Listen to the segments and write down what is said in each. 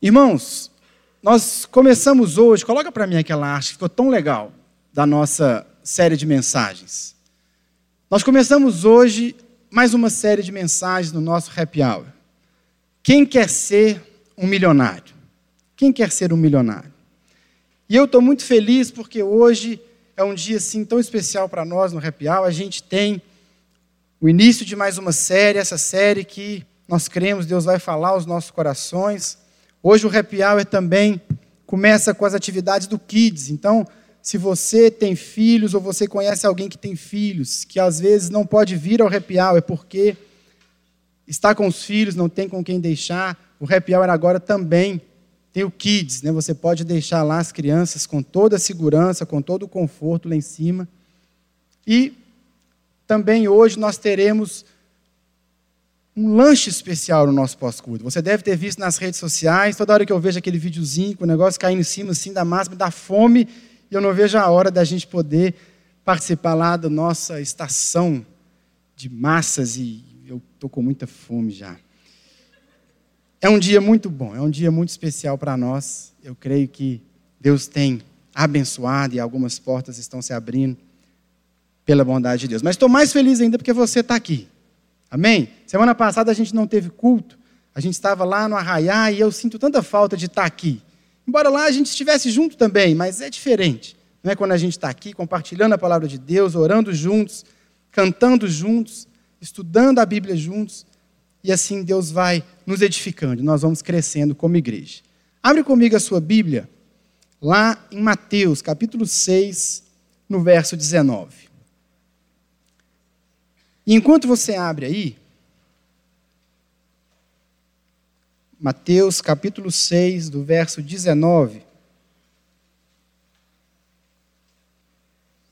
Irmãos, nós começamos hoje, coloca para mim aquela arte, ficou tão legal, da nossa série de mensagens. Nós começamos hoje mais uma série de mensagens no nosso happy hour. Quem quer ser um milionário? Quem quer ser um milionário? E eu estou muito feliz porque hoje é um dia assim tão especial para nós no happy hour. A gente tem o início de mais uma série, essa série que nós cremos Deus vai falar aos nossos corações. Hoje o happy hour também começa com as atividades do Kids. Então, se você tem filhos ou você conhece alguém que tem filhos, que às vezes não pode vir ao happy hour porque está com os filhos, não tem com quem deixar, o happy hour agora também tem o Kids, né? Você pode deixar lá as crianças com toda a segurança, com todo o conforto lá em cima. E também hoje nós teremos um lanche especial no nosso pós-culto. Você deve ter visto nas redes sociais, toda hora que eu vejo aquele videozinho com o negócio caindo em cima assim da me dá fome e eu não vejo a hora da gente poder participar lá da nossa estação de massas e eu estou com muita fome já. É um dia muito bom, é um dia muito especial para nós. Eu creio que Deus tem abençoado e algumas portas estão se abrindo pela bondade de Deus. Mas estou mais feliz ainda porque você está aqui. Amém? Semana passada a gente não teve culto, a gente estava lá no Arraiá e eu sinto tanta falta de estar aqui. Embora lá a gente estivesse junto também, mas é diferente. Não é quando a gente está aqui compartilhando a palavra de Deus, orando juntos, cantando juntos, estudando a Bíblia juntos, e assim Deus vai nos edificando, nós vamos crescendo como igreja. Abre comigo a sua Bíblia, lá em Mateus, capítulo 6, no verso 19. E enquanto você abre aí, Mateus capítulo 6, do verso 19.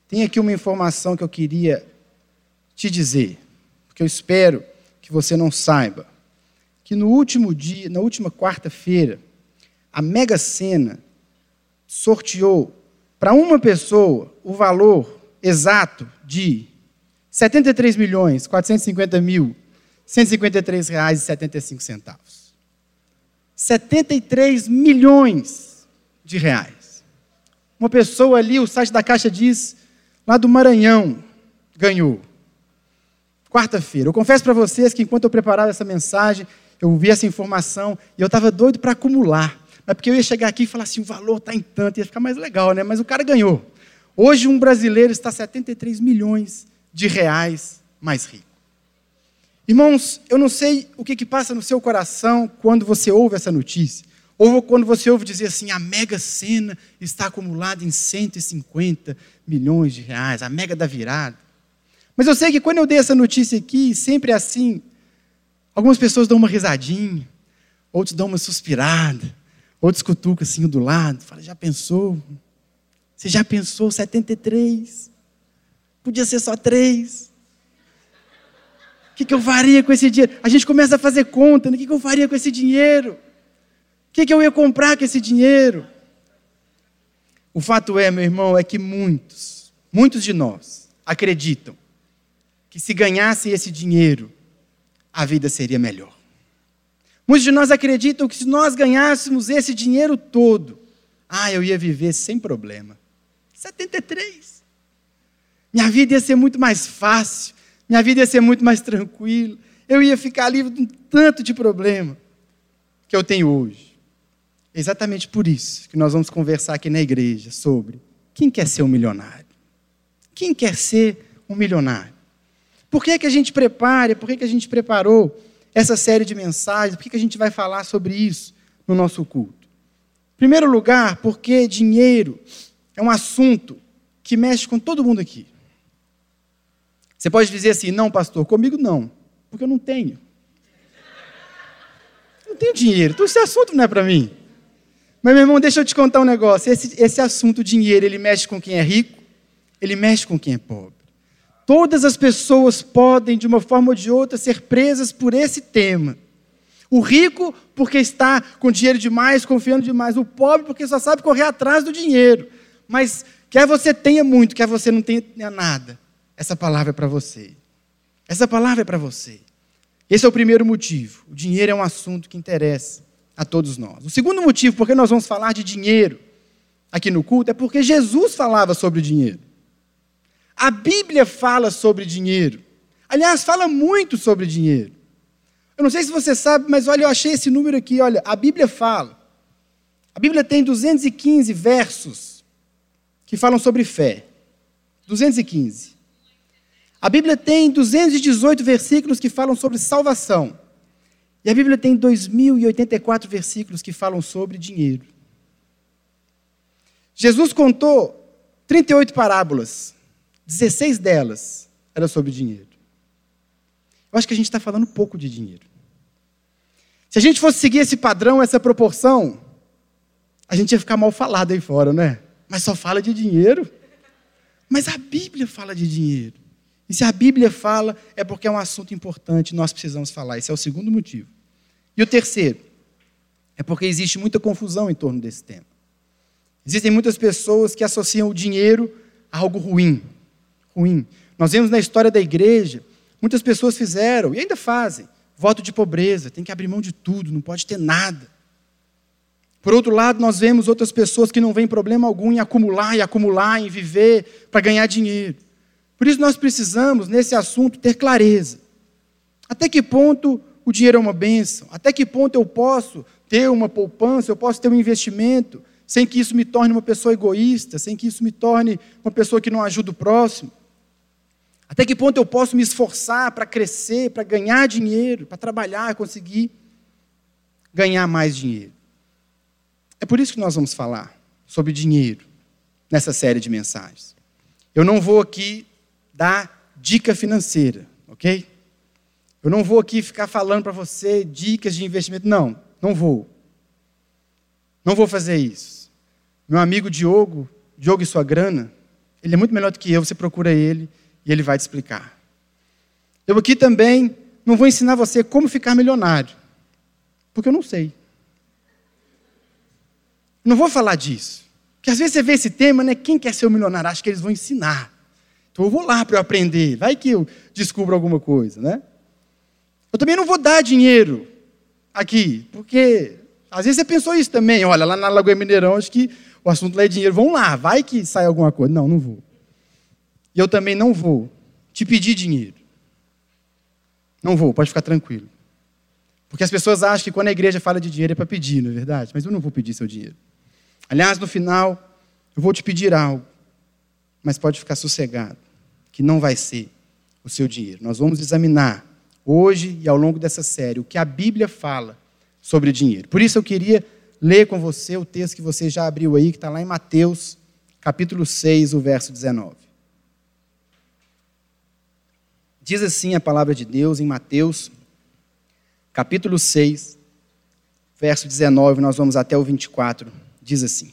Tem aqui uma informação que eu queria te dizer, porque eu espero que você não saiba, que no último dia, na última quarta-feira, a Mega Sena sorteou para uma pessoa o valor exato de 73 milhões 450 mil 153 reais e 75 centavos. 73 milhões de reais. Uma pessoa ali, o site da Caixa diz, lá do Maranhão, ganhou. Quarta-feira. Eu confesso para vocês que enquanto eu preparava essa mensagem, eu vi essa informação e eu estava doido para acumular. Mas porque eu ia chegar aqui e falar assim, o valor está em tanto, ia ficar mais legal, né? Mas o cara ganhou. Hoje um brasileiro está 73 milhões de reais mais rico. Irmãos, eu não sei o que, que passa no seu coração quando você ouve essa notícia. Ou quando você ouve dizer assim, a mega sena está acumulada em 150 milhões de reais, a mega da virada. Mas eu sei que quando eu dei essa notícia aqui, sempre é assim. Algumas pessoas dão uma risadinha, outros dão uma suspirada, outros cutucam assim do lado, fala, já pensou? Você já pensou 73? Podia ser só três que, que eu faria com esse dinheiro? A gente começa a fazer conta, né? o que, que eu faria com esse dinheiro? O que, que eu ia comprar com esse dinheiro? O fato é, meu irmão, é que muitos, muitos de nós acreditam que se ganhasse esse dinheiro, a vida seria melhor. Muitos de nós acreditam que se nós ganhássemos esse dinheiro todo, ah, eu ia viver sem problema. 73. Minha vida ia ser muito mais fácil. Minha vida ia ser muito mais tranquila. Eu ia ficar livre de um tanto de problema que eu tenho hoje. É exatamente por isso que nós vamos conversar aqui na igreja sobre quem quer ser um milionário. Quem quer ser um milionário? Por que, é que a gente prepara, por que, que a gente preparou essa série de mensagens? Por que, que a gente vai falar sobre isso no nosso culto? Em primeiro lugar, porque dinheiro é um assunto que mexe com todo mundo aqui. Você pode dizer assim: não, pastor, comigo não, porque eu não tenho. Eu não tenho dinheiro, então esse assunto não é para mim. Mas, meu irmão, deixa eu te contar um negócio. Esse, esse assunto, dinheiro, ele mexe com quem é rico, ele mexe com quem é pobre. Todas as pessoas podem, de uma forma ou de outra, ser presas por esse tema. O rico, porque está com dinheiro demais, confiando demais. O pobre, porque só sabe correr atrás do dinheiro. Mas quer você tenha muito, quer você não tenha nada. Essa palavra é para você. Essa palavra é para você. Esse é o primeiro motivo. O dinheiro é um assunto que interessa a todos nós. O segundo motivo por que nós vamos falar de dinheiro aqui no culto é porque Jesus falava sobre dinheiro. A Bíblia fala sobre dinheiro. Aliás, fala muito sobre dinheiro. Eu não sei se você sabe, mas olha, eu achei esse número aqui, olha, a Bíblia fala. A Bíblia tem 215 versos que falam sobre fé. 215. A Bíblia tem 218 versículos que falam sobre salvação. E a Bíblia tem 2.084 versículos que falam sobre dinheiro. Jesus contou 38 parábolas, 16 delas eram sobre dinheiro. Eu acho que a gente está falando pouco de dinheiro. Se a gente fosse seguir esse padrão, essa proporção, a gente ia ficar mal falado aí fora, né? Mas só fala de dinheiro. Mas a Bíblia fala de dinheiro. E se a Bíblia fala, é porque é um assunto importante, nós precisamos falar. Esse é o segundo motivo. E o terceiro, é porque existe muita confusão em torno desse tema. Existem muitas pessoas que associam o dinheiro a algo ruim. Ruim. Nós vemos na história da igreja, muitas pessoas fizeram, e ainda fazem, voto de pobreza, tem que abrir mão de tudo, não pode ter nada. Por outro lado, nós vemos outras pessoas que não veem problema algum em acumular e acumular, em viver para ganhar dinheiro. Por isso nós precisamos, nesse assunto, ter clareza. Até que ponto o dinheiro é uma bênção? Até que ponto eu posso ter uma poupança, eu posso ter um investimento, sem que isso me torne uma pessoa egoísta, sem que isso me torne uma pessoa que não ajuda o próximo? Até que ponto eu posso me esforçar para crescer, para ganhar dinheiro, para trabalhar, conseguir ganhar mais dinheiro? É por isso que nós vamos falar sobre dinheiro nessa série de mensagens. Eu não vou aqui dar dica financeira, ok? Eu não vou aqui ficar falando para você dicas de investimento. Não, não vou. Não vou fazer isso. Meu amigo Diogo, Diogo e sua grana, ele é muito melhor do que eu, você procura ele e ele vai te explicar. Eu aqui também não vou ensinar você como ficar milionário, porque eu não sei. Não vou falar disso. Porque às vezes você vê esse tema, né? Quem quer ser o milionário? Acho que eles vão ensinar. Então eu vou lá para eu aprender. Vai que eu descubro alguma coisa, né? Eu também não vou dar dinheiro aqui, porque às vezes você pensou isso também. Olha, lá na Lagoa Mineirão, acho que o assunto lá é dinheiro. Vão lá, vai que sai alguma coisa. Não, não vou. E eu também não vou te pedir dinheiro. Não vou, pode ficar tranquilo. Porque as pessoas acham que quando a igreja fala de dinheiro é para pedir, não é verdade? Mas eu não vou pedir seu dinheiro. Aliás, no final, eu vou te pedir algo, mas pode ficar sossegado, que não vai ser o seu dinheiro. Nós vamos examinar hoje e ao longo dessa série o que a Bíblia fala sobre dinheiro. Por isso eu queria ler com você o texto que você já abriu aí, que está lá em Mateus, capítulo 6, o verso 19. Diz assim a palavra de Deus em Mateus, capítulo 6, verso 19, nós vamos até o 24 diz assim: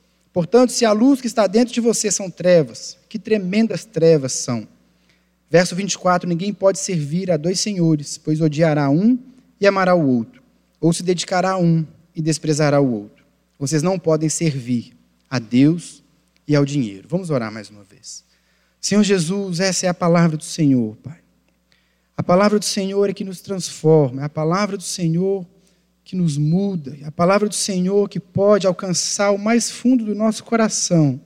Portanto, se a luz que está dentro de você são trevas, que tremendas trevas são. Verso 24: Ninguém pode servir a dois senhores, pois odiará um e amará o outro, ou se dedicará a um e desprezará o outro. Vocês não podem servir a Deus e ao dinheiro. Vamos orar mais uma vez. Senhor Jesus, essa é a palavra do Senhor, Pai. A palavra do Senhor é que nos transforma, é a palavra do Senhor que nos muda, a palavra do Senhor que pode alcançar o mais fundo do nosso coração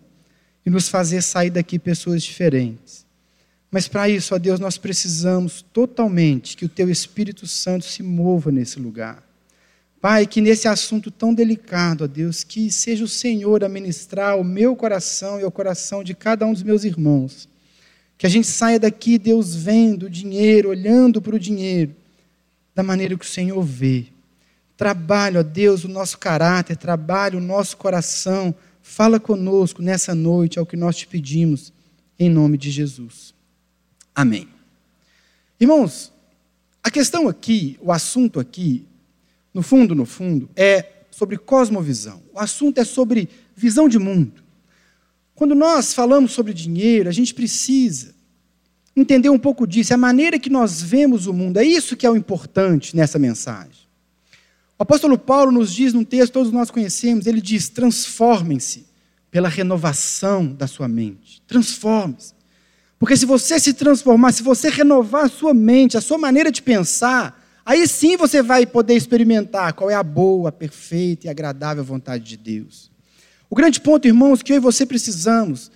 e nos fazer sair daqui pessoas diferentes. Mas para isso, ó Deus, nós precisamos totalmente que o Teu Espírito Santo se mova nesse lugar. Pai, que nesse assunto tão delicado, ó Deus, que seja o Senhor a ministrar o meu coração e o coração de cada um dos meus irmãos. Que a gente saia daqui, Deus, vendo o dinheiro, olhando para o dinheiro, da maneira que o Senhor vê Trabalha, ó Deus, o nosso caráter, trabalha o nosso coração. Fala conosco nessa noite, é o que nós te pedimos, em nome de Jesus. Amém. Irmãos, a questão aqui, o assunto aqui, no fundo, no fundo, é sobre cosmovisão. O assunto é sobre visão de mundo. Quando nós falamos sobre dinheiro, a gente precisa entender um pouco disso, é a maneira que nós vemos o mundo. É isso que é o importante nessa mensagem. O apóstolo Paulo nos diz num texto, todos nós conhecemos, ele diz: transformem-se pela renovação da sua mente. Transforme-se. Porque se você se transformar, se você renovar a sua mente, a sua maneira de pensar, aí sim você vai poder experimentar qual é a boa, perfeita e agradável vontade de Deus. O grande ponto, irmãos, que eu e você precisamos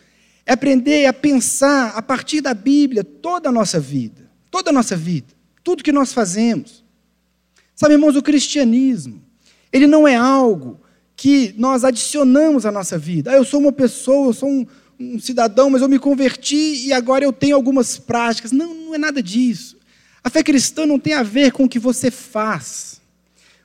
é aprender a pensar a partir da Bíblia toda a nossa vida, toda a nossa vida, tudo que nós fazemos. Sabe, irmãos, o cristianismo, ele não é algo que nós adicionamos à nossa vida. Ah, eu sou uma pessoa, eu sou um, um cidadão, mas eu me converti e agora eu tenho algumas práticas. Não, não é nada disso. A fé cristã não tem a ver com o que você faz.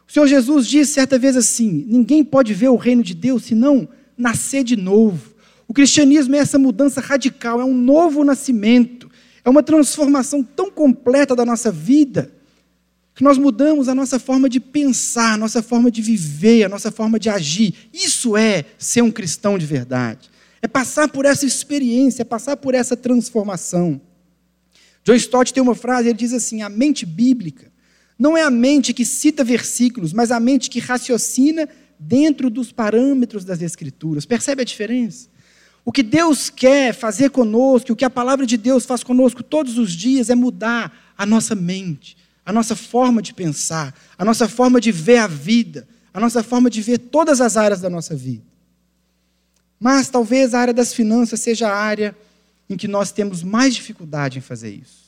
O Senhor Jesus disse certa vez assim: ninguém pode ver o reino de Deus se não nascer de novo. O cristianismo é essa mudança radical, é um novo nascimento, é uma transformação tão completa da nossa vida, que nós mudamos a nossa forma de pensar, a nossa forma de viver, a nossa forma de agir. Isso é ser um cristão de verdade. É passar por essa experiência, é passar por essa transformação. John Stott tem uma frase, ele diz assim: a mente bíblica não é a mente que cita versículos, mas a mente que raciocina dentro dos parâmetros das Escrituras. Percebe a diferença? O que Deus quer fazer conosco, o que a palavra de Deus faz conosco todos os dias é mudar a nossa mente, a nossa forma de pensar, a nossa forma de ver a vida, a nossa forma de ver todas as áreas da nossa vida. Mas talvez a área das finanças seja a área em que nós temos mais dificuldade em fazer isso.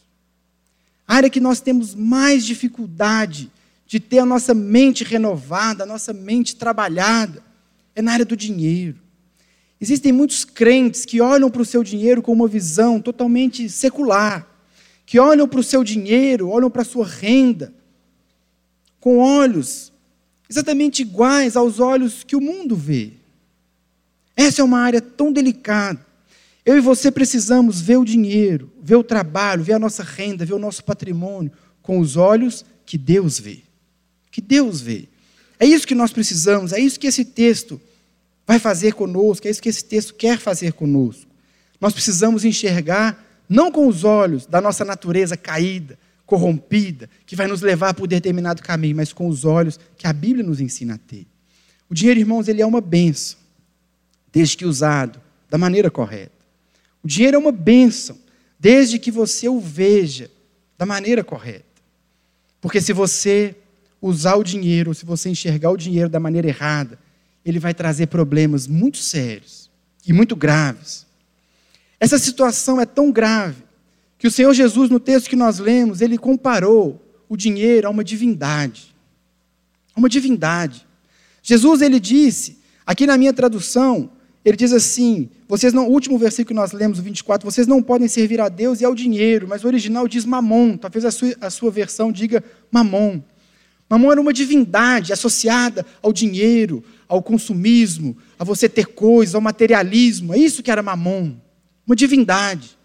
A área que nós temos mais dificuldade de ter a nossa mente renovada, a nossa mente trabalhada, é na área do dinheiro. Existem muitos crentes que olham para o seu dinheiro com uma visão totalmente secular, que olham para o seu dinheiro, olham para a sua renda, com olhos exatamente iguais aos olhos que o mundo vê. Essa é uma área tão delicada. Eu e você precisamos ver o dinheiro, ver o trabalho, ver a nossa renda, ver o nosso patrimônio com os olhos que Deus vê. Que Deus vê. É isso que nós precisamos, é isso que esse texto vai fazer conosco, é isso que esse texto quer fazer conosco. Nós precisamos enxergar, não com os olhos da nossa natureza caída, corrompida, que vai nos levar por determinado caminho, mas com os olhos que a Bíblia nos ensina a ter. O dinheiro, irmãos, ele é uma benção, desde que usado da maneira correta. O dinheiro é uma benção, desde que você o veja da maneira correta. Porque se você usar o dinheiro, se você enxergar o dinheiro da maneira errada, ele vai trazer problemas muito sérios e muito graves. Essa situação é tão grave que o Senhor Jesus, no texto que nós lemos, ele comparou o dinheiro a uma divindade. Uma divindade. Jesus, ele disse, aqui na minha tradução, ele diz assim: vocês não, o último versículo que nós lemos, o 24, vocês não podem servir a Deus e ao dinheiro, mas o original diz mamon, talvez a sua, a sua versão diga mamon. Mamon era uma divindade associada ao dinheiro, ao consumismo, a você ter coisas, ao materialismo. É isso que era Mamon, uma divindade.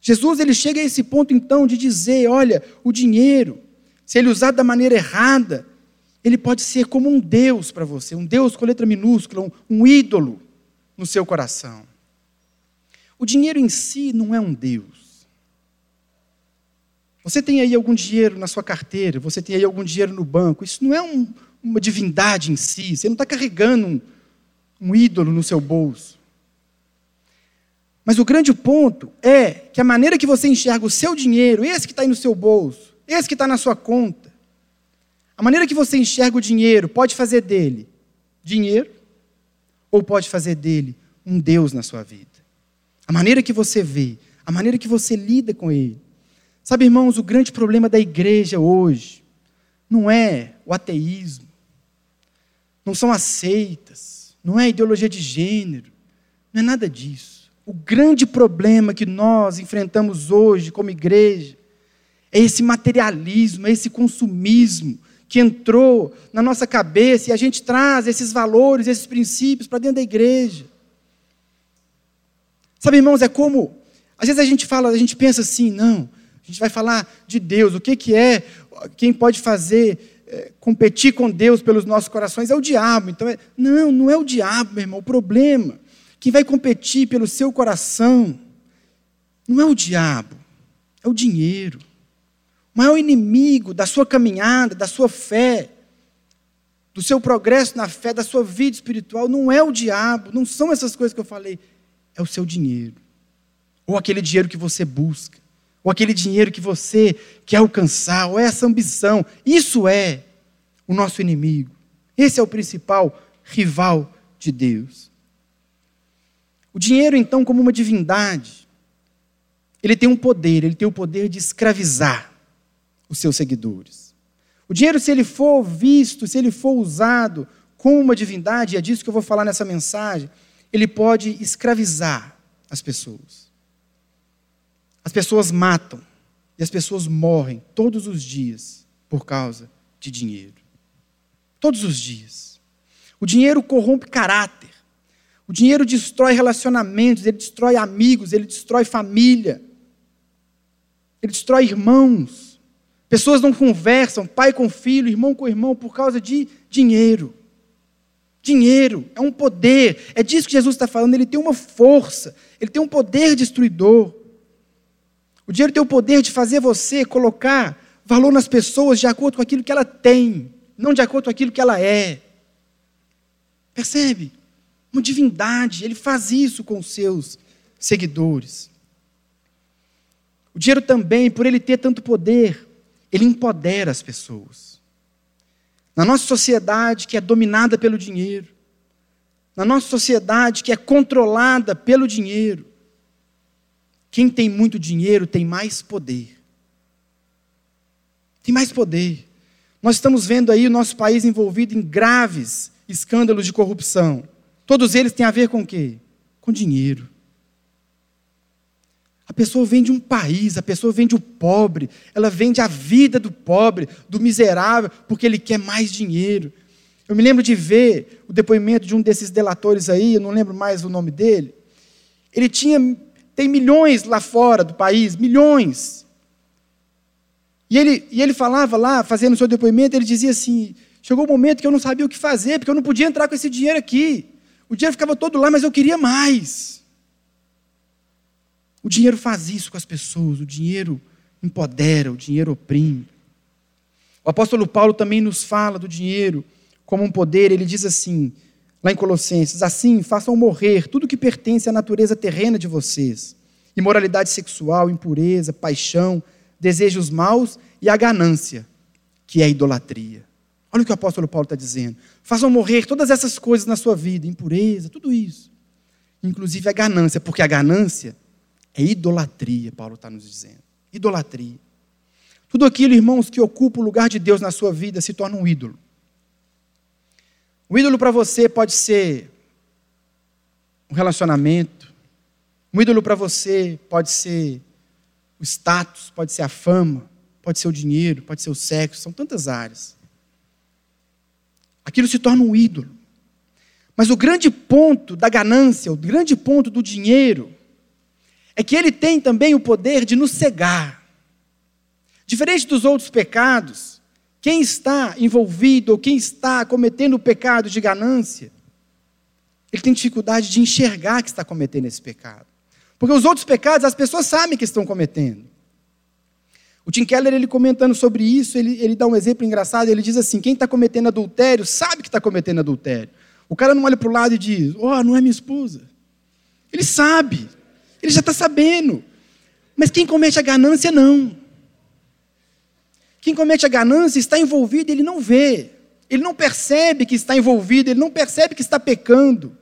Jesus ele chega a esse ponto então de dizer, olha, o dinheiro, se ele usado da maneira errada, ele pode ser como um Deus para você, um Deus com letra minúscula, um, um ídolo no seu coração. O dinheiro em si não é um Deus. Você tem aí algum dinheiro na sua carteira, você tem aí algum dinheiro no banco, isso não é um, uma divindade em si, você não está carregando um, um ídolo no seu bolso. Mas o grande ponto é que a maneira que você enxerga o seu dinheiro, esse que está aí no seu bolso, esse que está na sua conta, a maneira que você enxerga o dinheiro pode fazer dele dinheiro ou pode fazer dele um Deus na sua vida. A maneira que você vê, a maneira que você lida com ele. Sabe, irmãos, o grande problema da igreja hoje não é o ateísmo, não são as seitas, não é a ideologia de gênero, não é nada disso. O grande problema que nós enfrentamos hoje como igreja é esse materialismo, é esse consumismo que entrou na nossa cabeça e a gente traz esses valores, esses princípios para dentro da igreja. Sabe, irmãos, é como às vezes a gente fala, a gente pensa assim, não, a gente vai falar de Deus, o que, que é, quem pode fazer é, competir com Deus pelos nossos corações é o diabo. Então, é, não, não é o diabo, meu irmão. O problema, quem vai competir pelo seu coração, não é o diabo, é o dinheiro. O maior inimigo da sua caminhada, da sua fé, do seu progresso na fé, da sua vida espiritual, não é o diabo, não são essas coisas que eu falei, é o seu dinheiro. Ou aquele dinheiro que você busca, ou aquele dinheiro que você quer alcançar, ou essa ambição. Isso é o nosso inimigo. Esse é o principal rival de Deus. O dinheiro, então, como uma divindade, ele tem um poder, ele tem o poder de escravizar os seus seguidores. O dinheiro, se ele for visto, se ele for usado como uma divindade, e é disso que eu vou falar nessa mensagem, ele pode escravizar as pessoas. As pessoas matam e as pessoas morrem todos os dias por causa de dinheiro. Todos os dias. O dinheiro corrompe caráter. O dinheiro destrói relacionamentos, ele destrói amigos, ele destrói família. Ele destrói irmãos. Pessoas não conversam, pai com filho, irmão com irmão, por causa de dinheiro. Dinheiro é um poder, é disso que Jesus está falando. Ele tem uma força, ele tem um poder destruidor. O dinheiro tem o poder de fazer você colocar valor nas pessoas de acordo com aquilo que ela tem, não de acordo com aquilo que ela é. Percebe? Uma divindade, ele faz isso com os seus seguidores. O dinheiro também, por ele ter tanto poder, ele empodera as pessoas. Na nossa sociedade que é dominada pelo dinheiro, na nossa sociedade que é controlada pelo dinheiro, quem tem muito dinheiro tem mais poder. Tem mais poder. Nós estamos vendo aí o nosso país envolvido em graves escândalos de corrupção. Todos eles têm a ver com o quê? Com dinheiro. A pessoa vende um país, a pessoa vende o pobre, ela vende a vida do pobre, do miserável, porque ele quer mais dinheiro. Eu me lembro de ver o depoimento de um desses delatores aí, eu não lembro mais o nome dele. Ele tinha, tem milhões lá fora do país, milhões. E ele, e ele falava lá, fazendo o seu depoimento, ele dizia assim: chegou o um momento que eu não sabia o que fazer, porque eu não podia entrar com esse dinheiro aqui. O dinheiro ficava todo lá, mas eu queria mais. O dinheiro faz isso com as pessoas, o dinheiro empodera, o dinheiro oprime. O apóstolo Paulo também nos fala do dinheiro como um poder, ele diz assim, lá em Colossenses: assim, façam morrer tudo que pertence à natureza terrena de vocês: imoralidade sexual, impureza, paixão, desejos maus e a ganância, que é a idolatria. Olha o que o apóstolo Paulo está dizendo. Façam morrer todas essas coisas na sua vida, impureza, tudo isso. Inclusive a ganância, porque a ganância é idolatria, Paulo está nos dizendo. Idolatria. Tudo aquilo, irmãos, que ocupa o lugar de Deus na sua vida se torna um ídolo. O ídolo para você pode ser um relacionamento. Um ídolo para você pode ser o status, pode ser a fama, pode ser o dinheiro, pode ser o sexo, são tantas áreas. Aquilo se torna um ídolo. Mas o grande ponto da ganância, o grande ponto do dinheiro, é que ele tem também o poder de nos cegar. Diferente dos outros pecados, quem está envolvido ou quem está cometendo o pecado de ganância, ele tem dificuldade de enxergar que está cometendo esse pecado. Porque os outros pecados as pessoas sabem que estão cometendo. O Tim Keller, ele comentando sobre isso, ele, ele dá um exemplo engraçado, ele diz assim, quem está cometendo adultério sabe que está cometendo adultério. O cara não olha para o lado e diz, oh, não é minha esposa. Ele sabe. Ele já está sabendo. Mas quem comete a ganância, não. Quem comete a ganância está envolvido, ele não vê. Ele não percebe que está envolvido, ele não percebe que está pecando.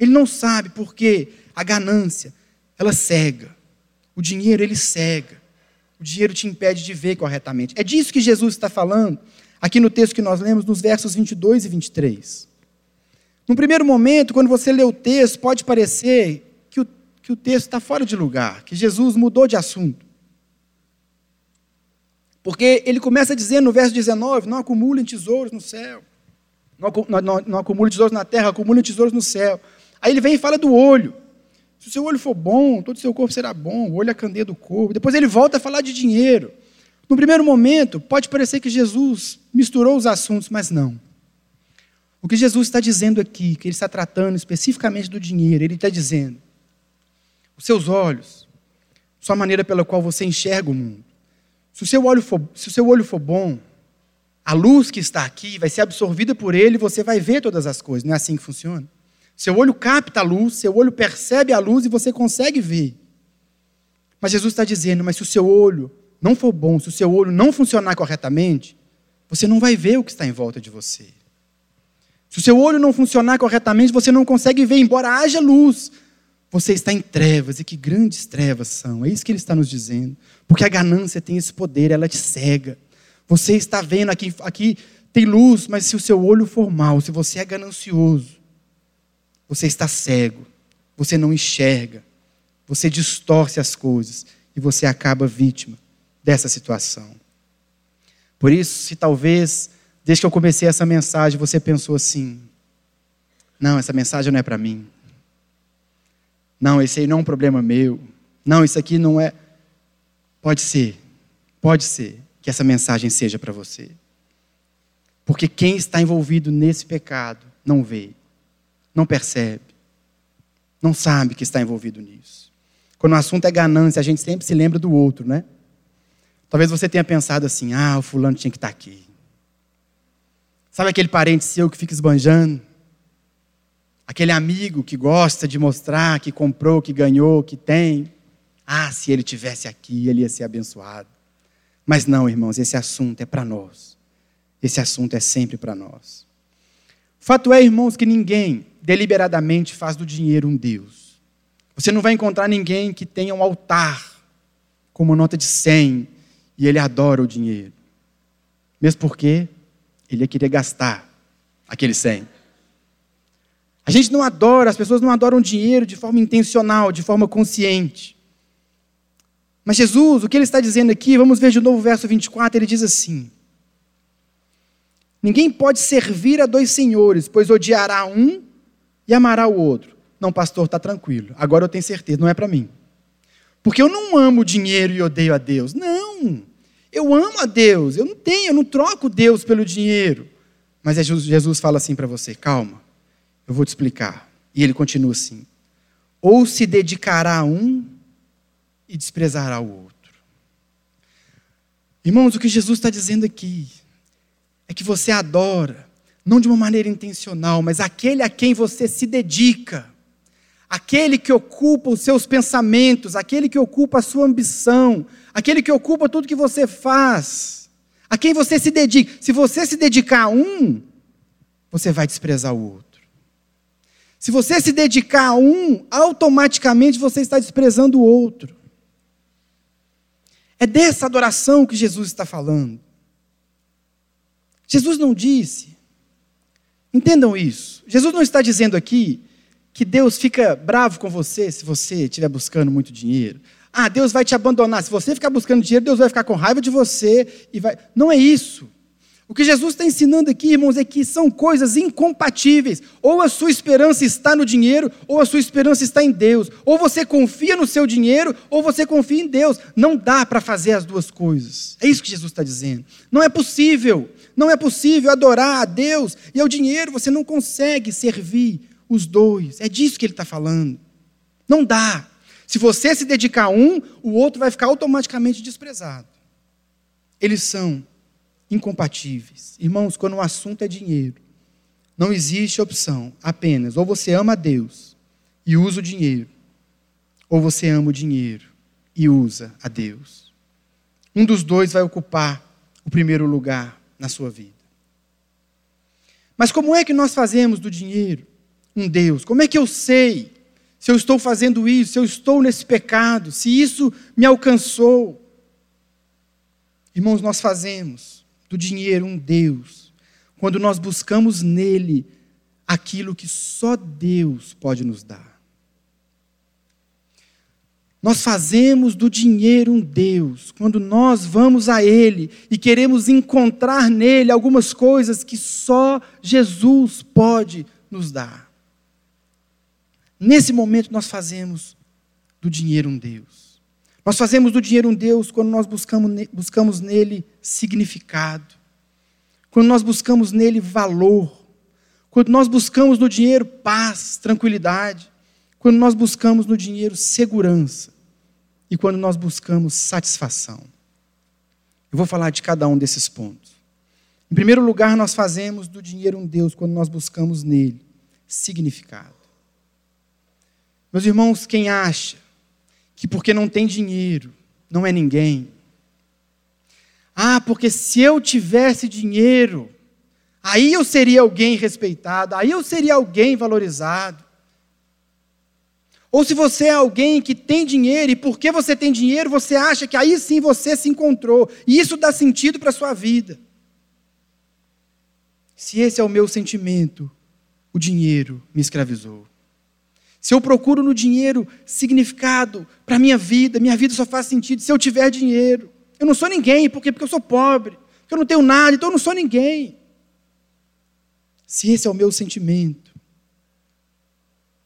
Ele não sabe porque a ganância, ela cega. O dinheiro, ele cega. O dinheiro te impede de ver corretamente. É disso que Jesus está falando aqui no texto que nós lemos, nos versos 22 e 23. No primeiro momento, quando você lê o texto, pode parecer que o texto está fora de lugar, que Jesus mudou de assunto. Porque ele começa dizendo no verso 19: Não acumulem tesouros no céu, não, não, não acumulem tesouros na terra, acumulem tesouros no céu. Aí ele vem e fala do olho. Se o seu olho for bom, todo o seu corpo será bom, o olho é a candeia do corpo. Depois ele volta a falar de dinheiro. No primeiro momento, pode parecer que Jesus misturou os assuntos, mas não. O que Jesus está dizendo aqui, que ele está tratando especificamente do dinheiro, ele está dizendo: os seus olhos, sua maneira pela qual você enxerga o mundo. Se o seu olho for, se o seu olho for bom, a luz que está aqui vai ser absorvida por ele e você vai ver todas as coisas. Não é assim que funciona? Seu olho capta a luz, seu olho percebe a luz e você consegue ver. Mas Jesus está dizendo: mas se o seu olho não for bom, se o seu olho não funcionar corretamente, você não vai ver o que está em volta de você. Se o seu olho não funcionar corretamente, você não consegue ver, embora haja luz. Você está em trevas, e que grandes trevas são. É isso que ele está nos dizendo. Porque a ganância tem esse poder, ela te cega. Você está vendo aqui, aqui tem luz, mas se o seu olho for mal, se você é ganancioso, você está cego, você não enxerga, você distorce as coisas e você acaba vítima dessa situação. Por isso, se talvez Desde que eu comecei essa mensagem, você pensou assim: não, essa mensagem não é para mim. Não, esse aí não é um problema meu. Não, isso aqui não é. Pode ser, pode ser que essa mensagem seja para você. Porque quem está envolvido nesse pecado não vê, não percebe, não sabe que está envolvido nisso. Quando o assunto é ganância, a gente sempre se lembra do outro, né? Talvez você tenha pensado assim: ah, o fulano tinha que estar aqui. Sabe aquele parente seu que fica esbanjando? Aquele amigo que gosta de mostrar que comprou, que ganhou, que tem. Ah, se ele tivesse aqui, ele ia ser abençoado. Mas não, irmãos, esse assunto é para nós. Esse assunto é sempre para nós. Fato é, irmãos, que ninguém deliberadamente faz do dinheiro um Deus. Você não vai encontrar ninguém que tenha um altar com uma nota de 100 e ele adora o dinheiro. Mesmo porque ele ia querer gastar aquele 100. A gente não adora, as pessoas não adoram dinheiro de forma intencional, de forma consciente. Mas Jesus, o que ele está dizendo aqui, vamos ver de novo o verso 24, ele diz assim: Ninguém pode servir a dois senhores, pois odiará um e amará o outro. Não, pastor, está tranquilo. Agora eu tenho certeza, não é para mim. Porque eu não amo o dinheiro e odeio a Deus. Não. Eu amo a Deus, eu não tenho, eu não troco Deus pelo dinheiro. Mas Jesus fala assim para você: calma, eu vou te explicar. E ele continua assim: ou se dedicará a um e desprezará o outro. Irmãos, o que Jesus está dizendo aqui é que você adora, não de uma maneira intencional, mas aquele a quem você se dedica aquele que ocupa os seus pensamentos, aquele que ocupa a sua ambição, aquele que ocupa tudo que você faz, a quem você se dedica. Se você se dedicar a um, você vai desprezar o outro. Se você se dedicar a um, automaticamente você está desprezando o outro. É dessa adoração que Jesus está falando. Jesus não disse, entendam isso, Jesus não está dizendo aqui que Deus fica bravo com você se você estiver buscando muito dinheiro. Ah, Deus vai te abandonar. Se você ficar buscando dinheiro, Deus vai ficar com raiva de você e vai. Não é isso. O que Jesus está ensinando aqui, irmãos, é que são coisas incompatíveis. Ou a sua esperança está no dinheiro, ou a sua esperança está em Deus. Ou você confia no seu dinheiro, ou você confia em Deus. Não dá para fazer as duas coisas. É isso que Jesus está dizendo. Não é possível. Não é possível adorar a Deus e ao dinheiro. Você não consegue servir os dois. É disso que ele está falando. Não dá. Se você se dedicar a um, o outro vai ficar automaticamente desprezado. Eles são incompatíveis. Irmãos, quando o assunto é dinheiro, não existe opção apenas ou você ama a Deus e usa o dinheiro, ou você ama o dinheiro e usa a Deus. Um dos dois vai ocupar o primeiro lugar na sua vida. Mas como é que nós fazemos do dinheiro um Deus? Como é que eu sei se eu estou fazendo isso, se eu estou nesse pecado, se isso me alcançou? Irmãos, nós fazemos do dinheiro um Deus quando nós buscamos nele aquilo que só Deus pode nos dar. Nós fazemos do dinheiro um Deus quando nós vamos a Ele e queremos encontrar nele algumas coisas que só Jesus pode nos dar. Nesse momento nós fazemos do dinheiro um Deus. Nós fazemos do dinheiro um Deus quando nós buscamos, buscamos nele significado, quando nós buscamos nele valor, quando nós buscamos no dinheiro paz, tranquilidade, quando nós buscamos no dinheiro segurança e quando nós buscamos satisfação. Eu vou falar de cada um desses pontos. Em primeiro lugar, nós fazemos do dinheiro um Deus quando nós buscamos nele significado. Meus irmãos, quem acha que porque não tem dinheiro não é ninguém. Ah, porque se eu tivesse dinheiro, aí eu seria alguém respeitado, aí eu seria alguém valorizado. Ou se você é alguém que tem dinheiro e porque você tem dinheiro, você acha que aí sim você se encontrou, e isso dá sentido para a sua vida. Se esse é o meu sentimento, o dinheiro me escravizou. Se eu procuro no dinheiro significado para a minha vida, minha vida só faz sentido se eu tiver dinheiro. Eu não sou ninguém, por quê? Porque eu sou pobre, porque eu não tenho nada, então eu não sou ninguém. Se esse é o meu sentimento,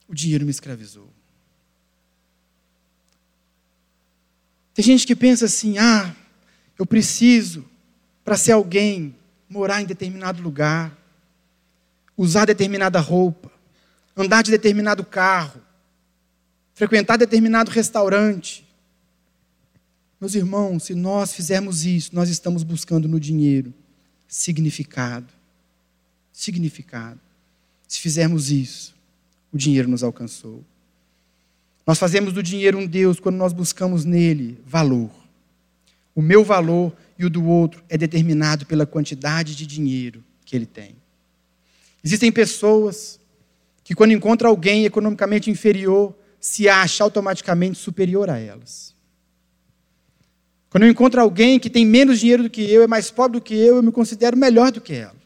o dinheiro me escravizou. Tem gente que pensa assim: ah, eu preciso, para ser alguém, morar em determinado lugar, usar determinada roupa, andar de determinado carro, frequentar determinado restaurante. Meus irmãos, se nós fizermos isso, nós estamos buscando no dinheiro significado. Significado. Se fizermos isso, o dinheiro nos alcançou. Nós fazemos do dinheiro um Deus quando nós buscamos nele valor. O meu valor e o do outro é determinado pela quantidade de dinheiro que ele tem. Existem pessoas que, quando encontram alguém economicamente inferior, se acha automaticamente superior a elas. Quando eu encontro alguém que tem menos dinheiro do que eu, é mais pobre do que eu, eu me considero melhor do que ela.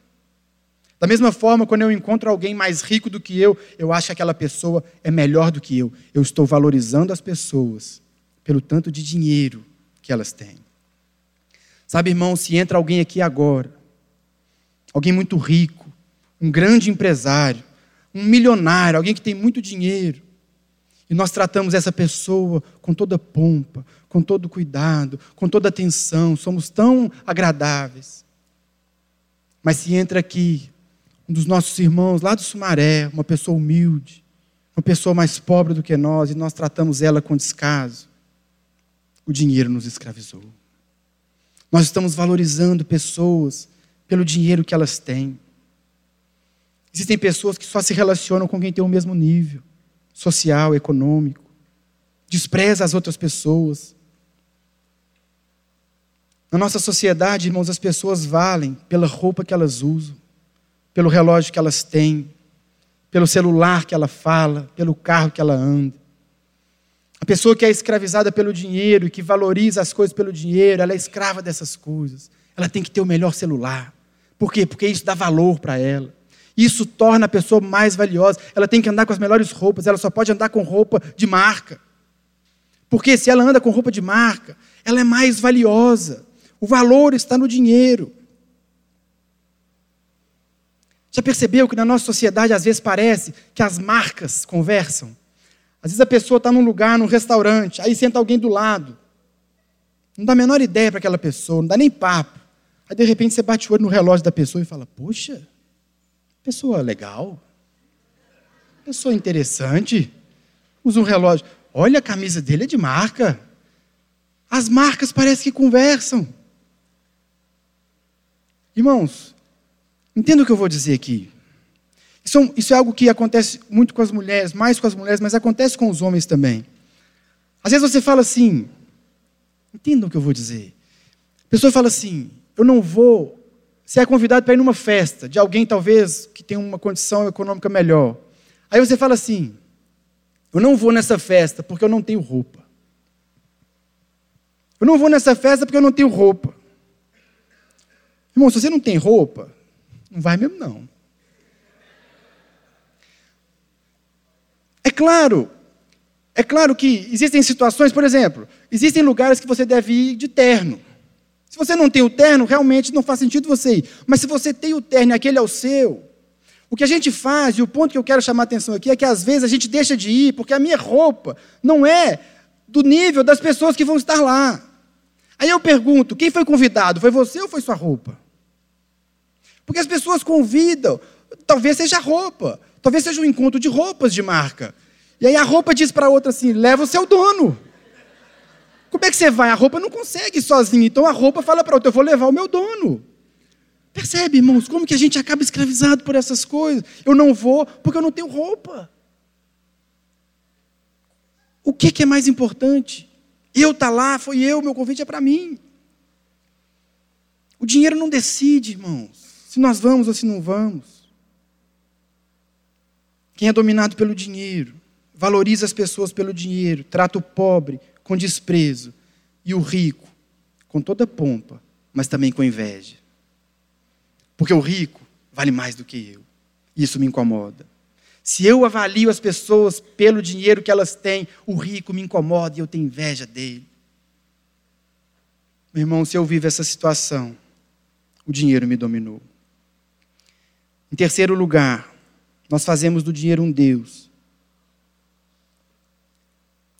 Da mesma forma, quando eu encontro alguém mais rico do que eu, eu acho que aquela pessoa é melhor do que eu. Eu estou valorizando as pessoas pelo tanto de dinheiro que elas têm. Sabe, irmão, se entra alguém aqui agora, alguém muito rico, um grande empresário, um milionário, alguém que tem muito dinheiro, e nós tratamos essa pessoa com toda pompa, com todo cuidado, com toda atenção, somos tão agradáveis. Mas se entra aqui um dos nossos irmãos lá do Sumaré, uma pessoa humilde, uma pessoa mais pobre do que nós, e nós tratamos ela com descaso, o dinheiro nos escravizou. Nós estamos valorizando pessoas pelo dinheiro que elas têm. Existem pessoas que só se relacionam com quem tem o mesmo nível social, econômico. Despreza as outras pessoas. Na nossa sociedade, irmãos, as pessoas valem pela roupa que elas usam pelo relógio que elas têm, pelo celular que ela fala, pelo carro que ela anda. A pessoa que é escravizada pelo dinheiro e que valoriza as coisas pelo dinheiro, ela é escrava dessas coisas. Ela tem que ter o melhor celular. Por quê? Porque isso dá valor para ela. Isso torna a pessoa mais valiosa. Ela tem que andar com as melhores roupas, ela só pode andar com roupa de marca. Porque se ela anda com roupa de marca, ela é mais valiosa. O valor está no dinheiro. Já percebeu que na nossa sociedade às vezes parece que as marcas conversam? Às vezes a pessoa está num lugar, num restaurante, aí senta alguém do lado. Não dá a menor ideia para aquela pessoa, não dá nem papo. Aí de repente você bate o olho no relógio da pessoa e fala: Poxa, pessoa legal, pessoa interessante, usa um relógio. Olha a camisa dele é de marca. As marcas parecem que conversam. Irmãos, Entenda o que eu vou dizer aqui. Isso, é isso é algo que acontece muito com as mulheres, mais com as mulheres, mas acontece com os homens também. Às vezes você fala assim, entenda o que eu vou dizer. A pessoa fala assim: eu não vou. Você é convidado para ir numa festa de alguém, talvez, que tem uma condição econômica melhor. Aí você fala assim: eu não vou nessa festa porque eu não tenho roupa. Eu não vou nessa festa porque eu não tenho roupa. Irmão, se você não tem roupa, não vai mesmo, não. É claro, é claro que existem situações, por exemplo, existem lugares que você deve ir de terno. Se você não tem o terno, realmente não faz sentido você ir. Mas se você tem o terno e aquele é o seu, o que a gente faz, e o ponto que eu quero chamar a atenção aqui, é que às vezes a gente deixa de ir porque a minha roupa não é do nível das pessoas que vão estar lá. Aí eu pergunto: quem foi convidado? Foi você ou foi sua roupa? Porque as pessoas convidam, talvez seja roupa, talvez seja um encontro de roupas de marca. E aí a roupa diz para a outra assim: leva o seu dono. Como é que você vai? A roupa não consegue sozinha, então a roupa fala para outra: eu vou levar o meu dono. Percebe, irmãos, como que a gente acaba escravizado por essas coisas? Eu não vou porque eu não tenho roupa. O que, que é mais importante? Eu estar tá lá, foi eu, meu convite é para mim. O dinheiro não decide, irmãos, se nós vamos ou se não vamos. Quem é dominado pelo dinheiro, valoriza as pessoas pelo dinheiro, trata o pobre com desprezo e o rico com toda pompa, mas também com inveja. Porque o rico vale mais do que eu. Isso me incomoda. Se eu avalio as pessoas pelo dinheiro que elas têm, o rico me incomoda e eu tenho inveja dele. Meu irmão, se eu vivo essa situação, o dinheiro me dominou. Em terceiro lugar, nós fazemos do dinheiro um Deus.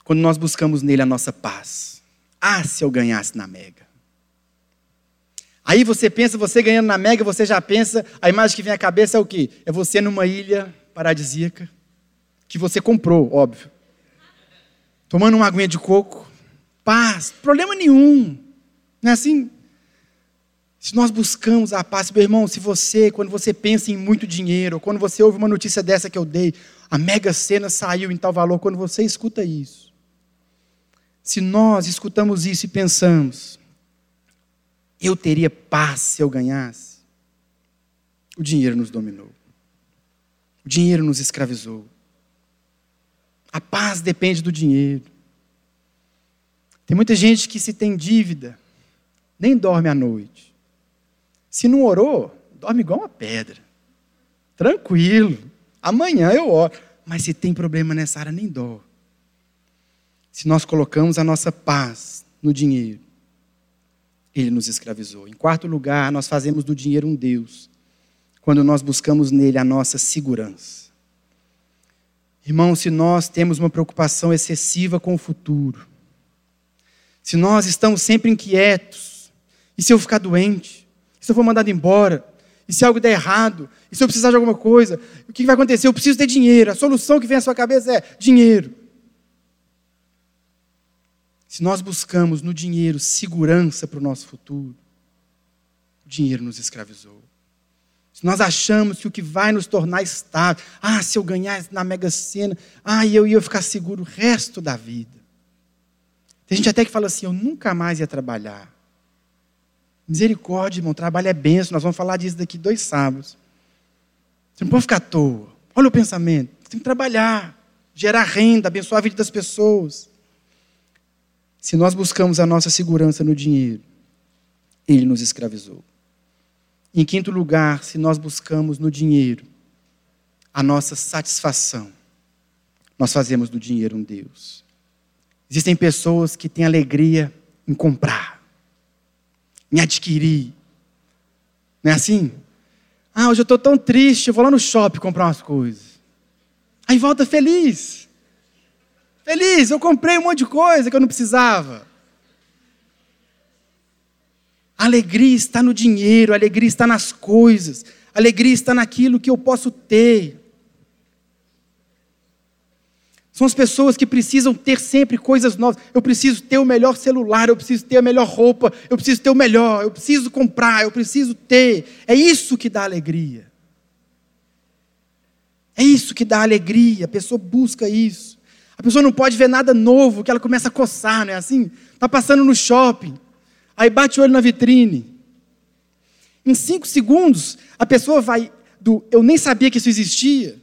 Quando nós buscamos nele a nossa paz. Ah, se eu ganhasse na mega. Aí você pensa, você ganhando na mega, você já pensa, a imagem que vem à cabeça é o quê? É você numa ilha paradisíaca, que você comprou, óbvio. Tomando uma aguinha de coco, paz, problema nenhum. Não é assim? Se nós buscamos a paz, meu irmão, se você, quando você pensa em muito dinheiro, quando você ouve uma notícia dessa que eu dei, a mega cena saiu em tal valor, quando você escuta isso, se nós escutamos isso e pensamos, eu teria paz se eu ganhasse, o dinheiro nos dominou. O dinheiro nos escravizou. A paz depende do dinheiro. Tem muita gente que se tem dívida, nem dorme à noite. Se não orou, dorme igual uma pedra. Tranquilo. Amanhã eu oro. Mas se tem problema nessa área, nem dó. Se nós colocamos a nossa paz no dinheiro, ele nos escravizou. Em quarto lugar, nós fazemos do dinheiro um Deus quando nós buscamos nele a nossa segurança. Irmão, se nós temos uma preocupação excessiva com o futuro, se nós estamos sempre inquietos, e se eu ficar doente, se eu for mandado embora, e se algo der errado, e se eu precisar de alguma coisa, o que vai acontecer? Eu preciso ter dinheiro. A solução que vem à sua cabeça é dinheiro. Se nós buscamos no dinheiro segurança para o nosso futuro, o dinheiro nos escravizou. Se nós achamos que o que vai nos tornar estável, ah, se eu ganhar na Mega Sena, ah, eu ia ficar seguro o resto da vida. Tem gente até que fala assim: eu nunca mais ia trabalhar. Misericórdia, irmão, trabalho é benção. Nós vamos falar disso daqui dois sábados. Você não pode ficar à toa. Olha o pensamento. Você tem que trabalhar, gerar renda, abençoar a vida das pessoas. Se nós buscamos a nossa segurança no dinheiro, ele nos escravizou. Em quinto lugar, se nós buscamos no dinheiro a nossa satisfação, nós fazemos do dinheiro um Deus. Existem pessoas que têm alegria em comprar, em adquirir. Não é assim? Ah, hoje eu estou tão triste, eu vou lá no shopping comprar umas coisas. Aí volta feliz. Feliz, eu comprei um monte de coisa que eu não precisava. A alegria está no dinheiro, a alegria está nas coisas, a alegria está naquilo que eu posso ter. São as pessoas que precisam ter sempre coisas novas. Eu preciso ter o melhor celular, eu preciso ter a melhor roupa, eu preciso ter o melhor, eu preciso comprar, eu preciso ter. É isso que dá alegria. É isso que dá alegria. A pessoa busca isso. A pessoa não pode ver nada novo que ela começa a coçar, não é assim? Está passando no shopping. Aí bate o olho na vitrine. Em cinco segundos, a pessoa vai do eu nem sabia que isso existia,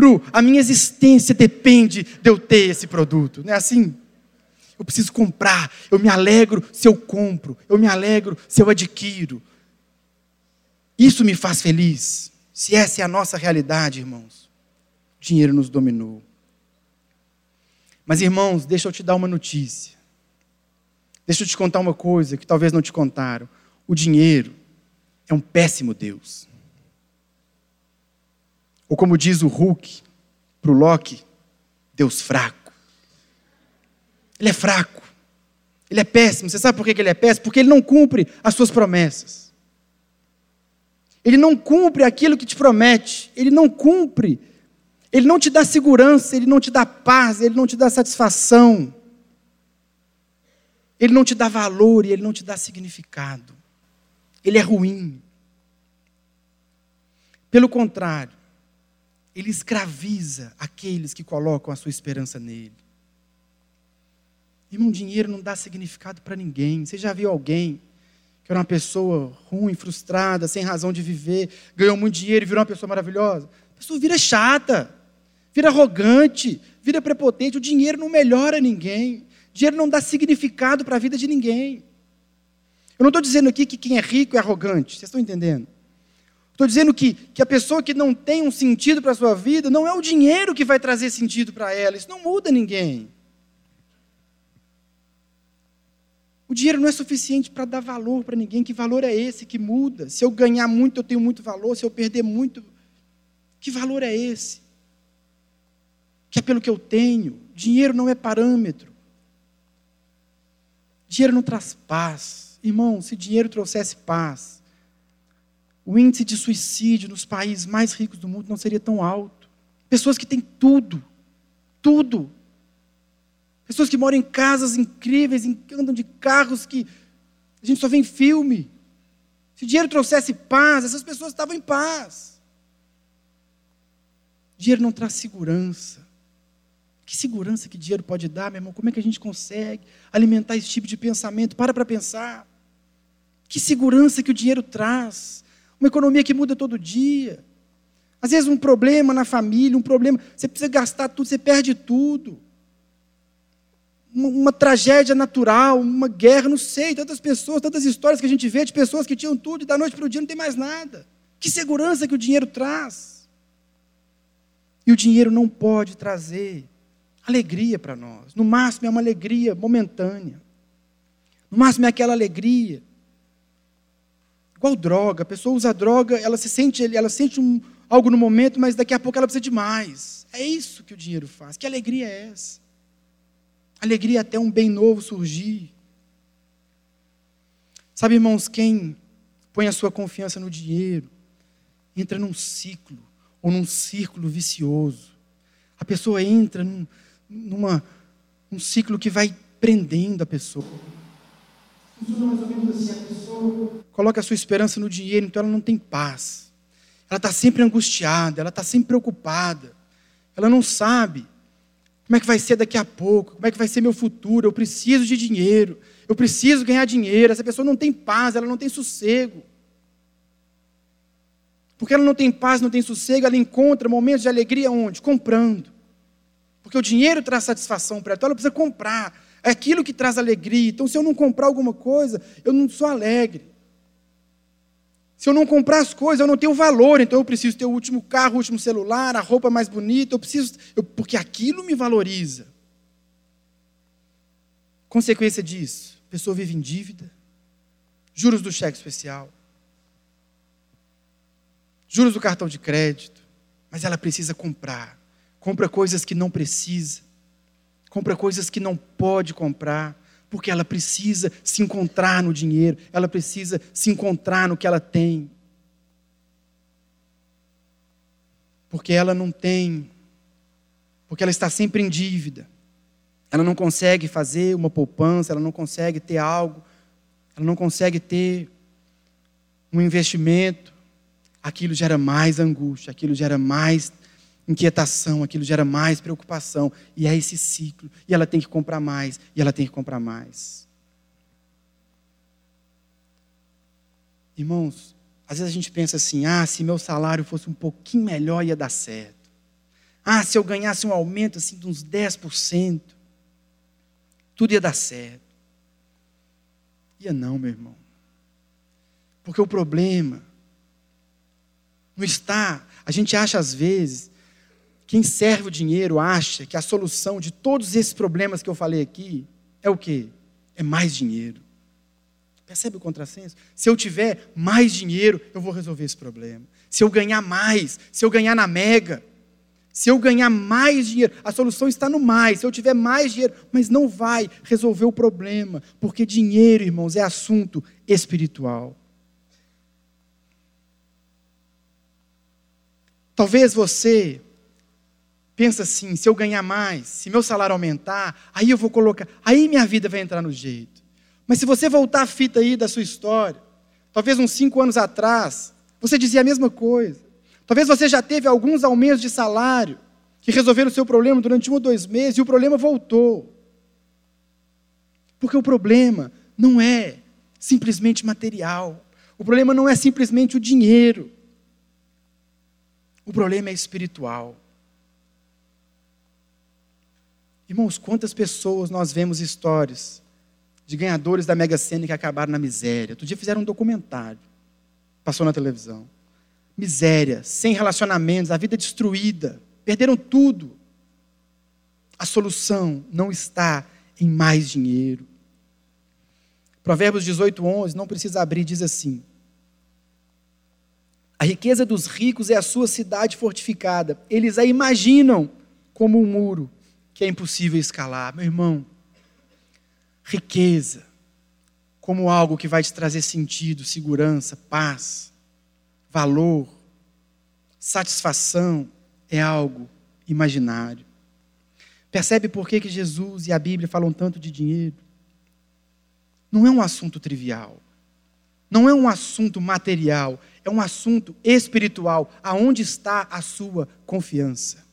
pro a minha existência depende de eu ter esse produto. Não é assim? Eu preciso comprar, eu me alegro se eu compro, eu me alegro se eu adquiro. Isso me faz feliz. Se essa é a nossa realidade, irmãos, o dinheiro nos dominou. Mas, irmãos, deixa eu te dar uma notícia. Deixa eu te contar uma coisa que talvez não te contaram. O dinheiro é um péssimo Deus. Ou como diz o Hulk para o Loki, Deus fraco. Ele é fraco. Ele é péssimo. Você sabe por que ele é péssimo? Porque ele não cumpre as suas promessas. Ele não cumpre aquilo que te promete. Ele não cumpre. Ele não te dá segurança, ele não te dá paz, ele não te dá satisfação. Ele não te dá valor e ele não te dá significado. Ele é ruim. Pelo contrário, ele escraviza aqueles que colocam a sua esperança nele. Irmão, dinheiro não dá significado para ninguém. Você já viu alguém que era uma pessoa ruim, frustrada, sem razão de viver, ganhou muito dinheiro e virou uma pessoa maravilhosa? A pessoa vira chata, vira arrogante, vira prepotente. O dinheiro não melhora ninguém. O dinheiro não dá significado para a vida de ninguém. Eu não estou dizendo aqui que quem é rico é arrogante. Vocês estão entendendo? Estou dizendo que, que a pessoa que não tem um sentido para a sua vida, não é o dinheiro que vai trazer sentido para ela. Isso não muda ninguém. O dinheiro não é suficiente para dar valor para ninguém. Que valor é esse que muda? Se eu ganhar muito, eu tenho muito valor. Se eu perder muito, que valor é esse? Que é pelo que eu tenho. Dinheiro não é parâmetro. Dinheiro não traz paz. Irmão, se dinheiro trouxesse paz, o índice de suicídio nos países mais ricos do mundo não seria tão alto. Pessoas que têm tudo, tudo, Pessoas que moram em casas incríveis, andam de carros que a gente só vê em filme. Se dinheiro trouxesse paz, essas pessoas estavam em paz. Dinheiro não traz segurança. Que segurança que dinheiro pode dar, meu irmão? Como é que a gente consegue alimentar esse tipo de pensamento? Para para pensar. Que segurança que o dinheiro traz. Uma economia que muda todo dia. Às vezes um problema na família, um problema, você precisa gastar tudo, você perde tudo uma tragédia natural, uma guerra, não sei, tantas pessoas, tantas histórias que a gente vê de pessoas que tinham tudo e da noite para o dia não tem mais nada. Que segurança que o dinheiro traz. E o dinheiro não pode trazer alegria para nós. No máximo é uma alegria momentânea. No máximo é aquela alegria. Igual droga, a pessoa usa droga, ela se sente, ela sente um, algo no momento, mas daqui a pouco ela precisa de mais. É isso que o dinheiro faz. Que alegria é essa? Alegria até um bem novo surgir. Sabe, irmãos, quem põe a sua confiança no dinheiro entra num ciclo ou num círculo vicioso. A pessoa entra num, numa, num ciclo que vai prendendo a pessoa. Funciona mais ou menos assim: a pessoa coloca a sua esperança no dinheiro, então ela não tem paz. Ela está sempre angustiada, ela está sempre preocupada. Ela não sabe como é que vai ser daqui a pouco? Como é que vai ser meu futuro? Eu preciso de dinheiro. Eu preciso ganhar dinheiro. Essa pessoa não tem paz, ela não tem sossego. Porque ela não tem paz, não tem sossego, ela encontra momentos de alegria onde? Comprando. Porque o dinheiro traz satisfação para ela, então ela precisa comprar. É aquilo que traz alegria. Então, se eu não comprar alguma coisa, eu não sou alegre. Se eu não comprar as coisas, eu não tenho valor, então eu preciso ter o último carro, o último celular, a roupa mais bonita, eu preciso, eu, porque aquilo me valoriza. Consequência disso, a pessoa vive em dívida, juros do cheque especial, juros do cartão de crédito, mas ela precisa comprar. Compra coisas que não precisa, compra coisas que não pode comprar, porque ela precisa se encontrar no dinheiro, ela precisa se encontrar no que ela tem. Porque ela não tem, porque ela está sempre em dívida. Ela não consegue fazer uma poupança, ela não consegue ter algo, ela não consegue ter um investimento. Aquilo gera mais angústia, aquilo gera mais inquietação, aquilo gera mais preocupação. E é esse ciclo. E ela tem que comprar mais, e ela tem que comprar mais. Irmãos, às vezes a gente pensa assim: ah, se meu salário fosse um pouquinho melhor, ia dar certo. Ah, se eu ganhasse um aumento assim de uns 10%, tudo ia dar certo. Ia não, meu irmão. Porque o problema não está, a gente acha às vezes quem serve o dinheiro acha que a solução de todos esses problemas que eu falei aqui é o quê? É mais dinheiro. Percebe o contrassenso? Se eu tiver mais dinheiro, eu vou resolver esse problema. Se eu ganhar mais, se eu ganhar na mega, Se eu ganhar mais dinheiro, a solução está no mais. Se eu tiver mais dinheiro, mas não vai resolver o problema, porque dinheiro, irmãos, é assunto espiritual. Talvez você pensa assim, se eu ganhar mais, se meu salário aumentar, aí eu vou colocar, aí minha vida vai entrar no jeito. Mas se você voltar a fita aí da sua história, talvez uns cinco anos atrás, você dizia a mesma coisa. Talvez você já teve alguns aumentos de salário que resolveram o seu problema durante um ou dois meses e o problema voltou. Porque o problema não é simplesmente material. O problema não é simplesmente o dinheiro. O problema é espiritual. Irmãos, quantas pessoas nós vemos histórias de ganhadores da Mega Sena que acabaram na miséria. Outro dia fizeram um documentário, passou na televisão miséria, sem relacionamentos, a vida destruída, perderam tudo. A solução não está em mais dinheiro. Provérbios 18, 11, não precisa abrir, diz assim: A riqueza dos ricos é a sua cidade fortificada. Eles a imaginam como um muro que é impossível escalar. Meu irmão, riqueza como algo que vai te trazer sentido, segurança, paz valor, satisfação é algo imaginário. Percebe por que, que Jesus e a Bíblia falam tanto de dinheiro? Não é um assunto trivial. Não é um assunto material. É um assunto espiritual. Aonde está a sua confiança?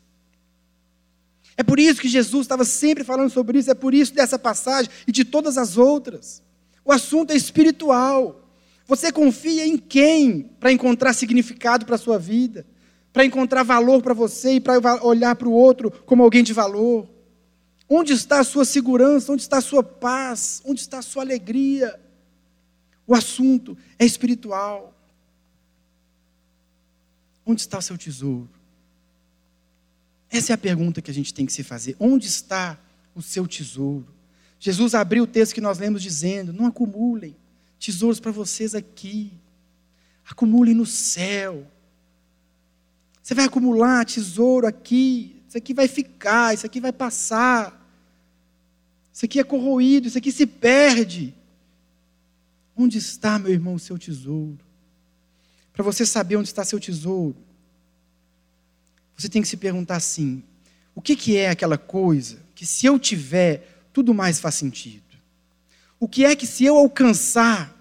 É por isso que Jesus estava sempre falando sobre isso. É por isso dessa passagem e de todas as outras. O assunto é espiritual. Você confia em quem para encontrar significado para a sua vida? Para encontrar valor para você e para olhar para o outro como alguém de valor? Onde está a sua segurança? Onde está a sua paz? Onde está a sua alegria? O assunto é espiritual. Onde está o seu tesouro? Essa é a pergunta que a gente tem que se fazer. Onde está o seu tesouro? Jesus abriu o texto que nós lemos dizendo: não acumulem tesouros para vocês aqui. Acumulem no céu. Você vai acumular tesouro aqui. Isso aqui vai ficar, isso aqui vai passar. Isso aqui é corroído, isso aqui se perde. Onde está, meu irmão, o seu tesouro? Para você saber onde está seu tesouro, você tem que se perguntar assim: o que, que é aquela coisa que, se eu tiver, tudo mais faz sentido? O que é que, se eu alcançar,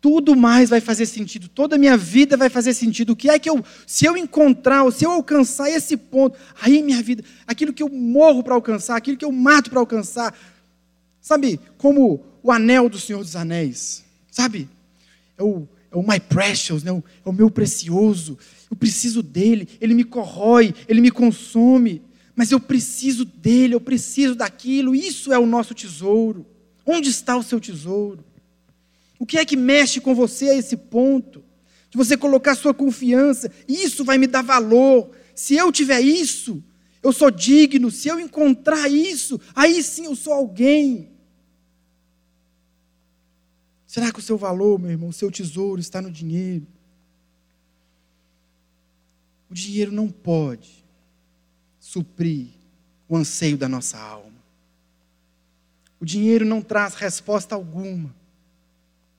tudo mais vai fazer sentido, toda a minha vida vai fazer sentido. O que é que eu, se eu encontrar, ou se eu alcançar esse ponto, aí minha vida, aquilo que eu morro para alcançar, aquilo que eu mato para alcançar, sabe, como o anel do Senhor dos Anéis, sabe? É o, é o my precious, né? é o meu precioso, eu preciso dele, ele me corrói, ele me consome, mas eu preciso dele, eu preciso daquilo, isso é o nosso tesouro. Onde está o seu tesouro? O que é que mexe com você a esse ponto? De você colocar sua confiança, isso vai me dar valor. Se eu tiver isso, eu sou digno. Se eu encontrar isso, aí sim eu sou alguém. Será que o seu valor, meu irmão, o seu tesouro está no dinheiro? O dinheiro não pode suprir o anseio da nossa alma. O dinheiro não traz resposta alguma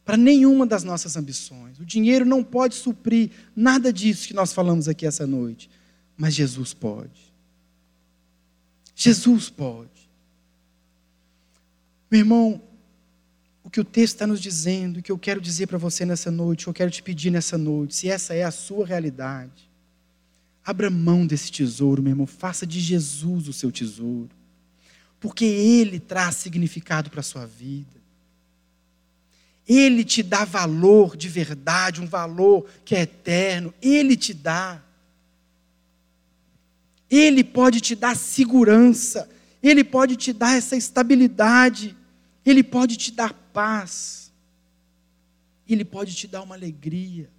para nenhuma das nossas ambições. O dinheiro não pode suprir nada disso que nós falamos aqui essa noite, mas Jesus pode. Jesus pode. Meu irmão, que o texto está nos dizendo, o que eu quero dizer para você nessa noite, o que eu quero te pedir nessa noite, se essa é a sua realidade, abra mão desse tesouro, meu irmão, faça de Jesus o seu tesouro porque Ele traz significado para a sua vida. Ele te dá valor de verdade, um valor que é eterno. Ele te dá. Ele pode te dar segurança. Ele pode te dar essa estabilidade. Ele pode te dar paz. Ele pode te dar uma alegria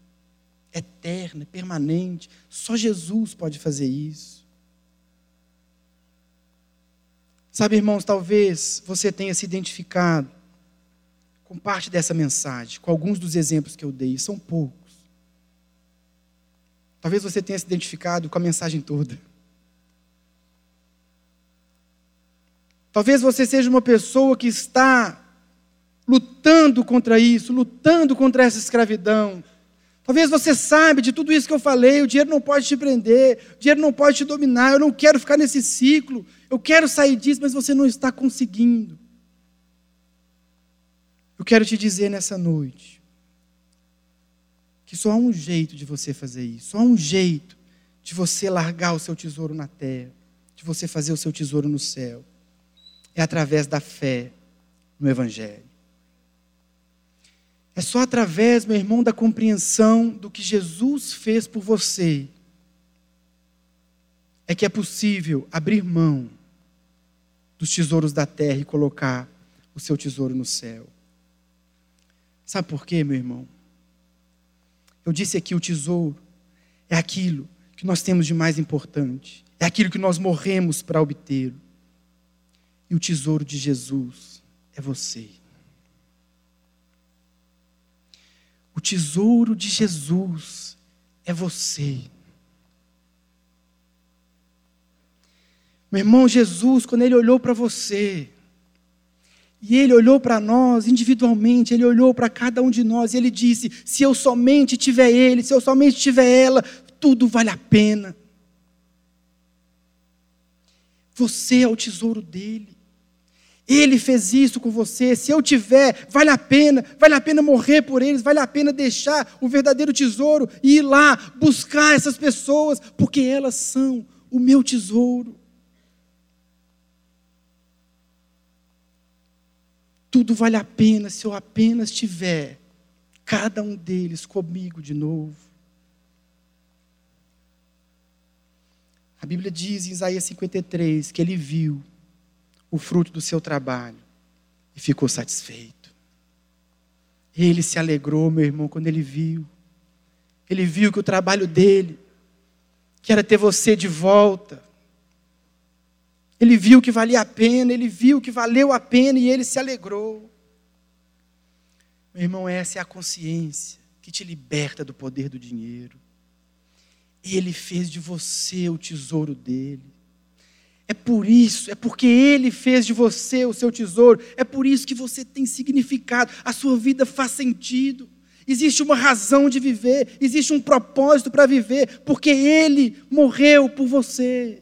eterna, permanente. Só Jesus pode fazer isso. Sabe, irmãos, talvez você tenha se identificado com parte dessa mensagem, com alguns dos exemplos que eu dei, são poucos. Talvez você tenha se identificado com a mensagem toda. Talvez você seja uma pessoa que está lutando contra isso, lutando contra essa escravidão. Talvez você saiba de tudo isso que eu falei, o dinheiro não pode te prender, o dinheiro não pode te dominar, eu não quero ficar nesse ciclo, eu quero sair disso, mas você não está conseguindo. Eu quero te dizer nessa noite que só há um jeito de você fazer isso, só há um jeito de você largar o seu tesouro na terra, de você fazer o seu tesouro no céu. É através da fé no Evangelho. É só através, meu irmão, da compreensão do que Jesus fez por você, é que é possível abrir mão dos tesouros da terra e colocar o seu tesouro no céu. Sabe por quê, meu irmão? Eu disse aqui: o tesouro é aquilo que nós temos de mais importante, é aquilo que nós morremos para obtê-lo. E o tesouro de Jesus é você. O tesouro de Jesus é você. Meu irmão, Jesus, quando ele olhou para você, e ele olhou para nós individualmente, ele olhou para cada um de nós e ele disse: se eu somente tiver ele, se eu somente tiver ela, tudo vale a pena. Você é o tesouro dele. Ele fez isso com você. Se eu tiver, vale a pena, vale a pena morrer por eles, vale a pena deixar o verdadeiro tesouro e ir lá buscar essas pessoas, porque elas são o meu tesouro. Tudo vale a pena se eu apenas tiver cada um deles comigo de novo. A Bíblia diz em Isaías 53 que ele viu o fruto do seu trabalho e ficou satisfeito. Ele se alegrou, meu irmão, quando ele viu. Ele viu que o trabalho dele, que era ter você de volta, ele viu que valia a pena, ele viu que valeu a pena e ele se alegrou. Meu irmão, essa é a consciência que te liberta do poder do dinheiro. Ele fez de você o tesouro dele. É por isso, é porque Ele fez de você o seu tesouro, é por isso que você tem significado, a sua vida faz sentido. Existe uma razão de viver, existe um propósito para viver, porque Ele morreu por você.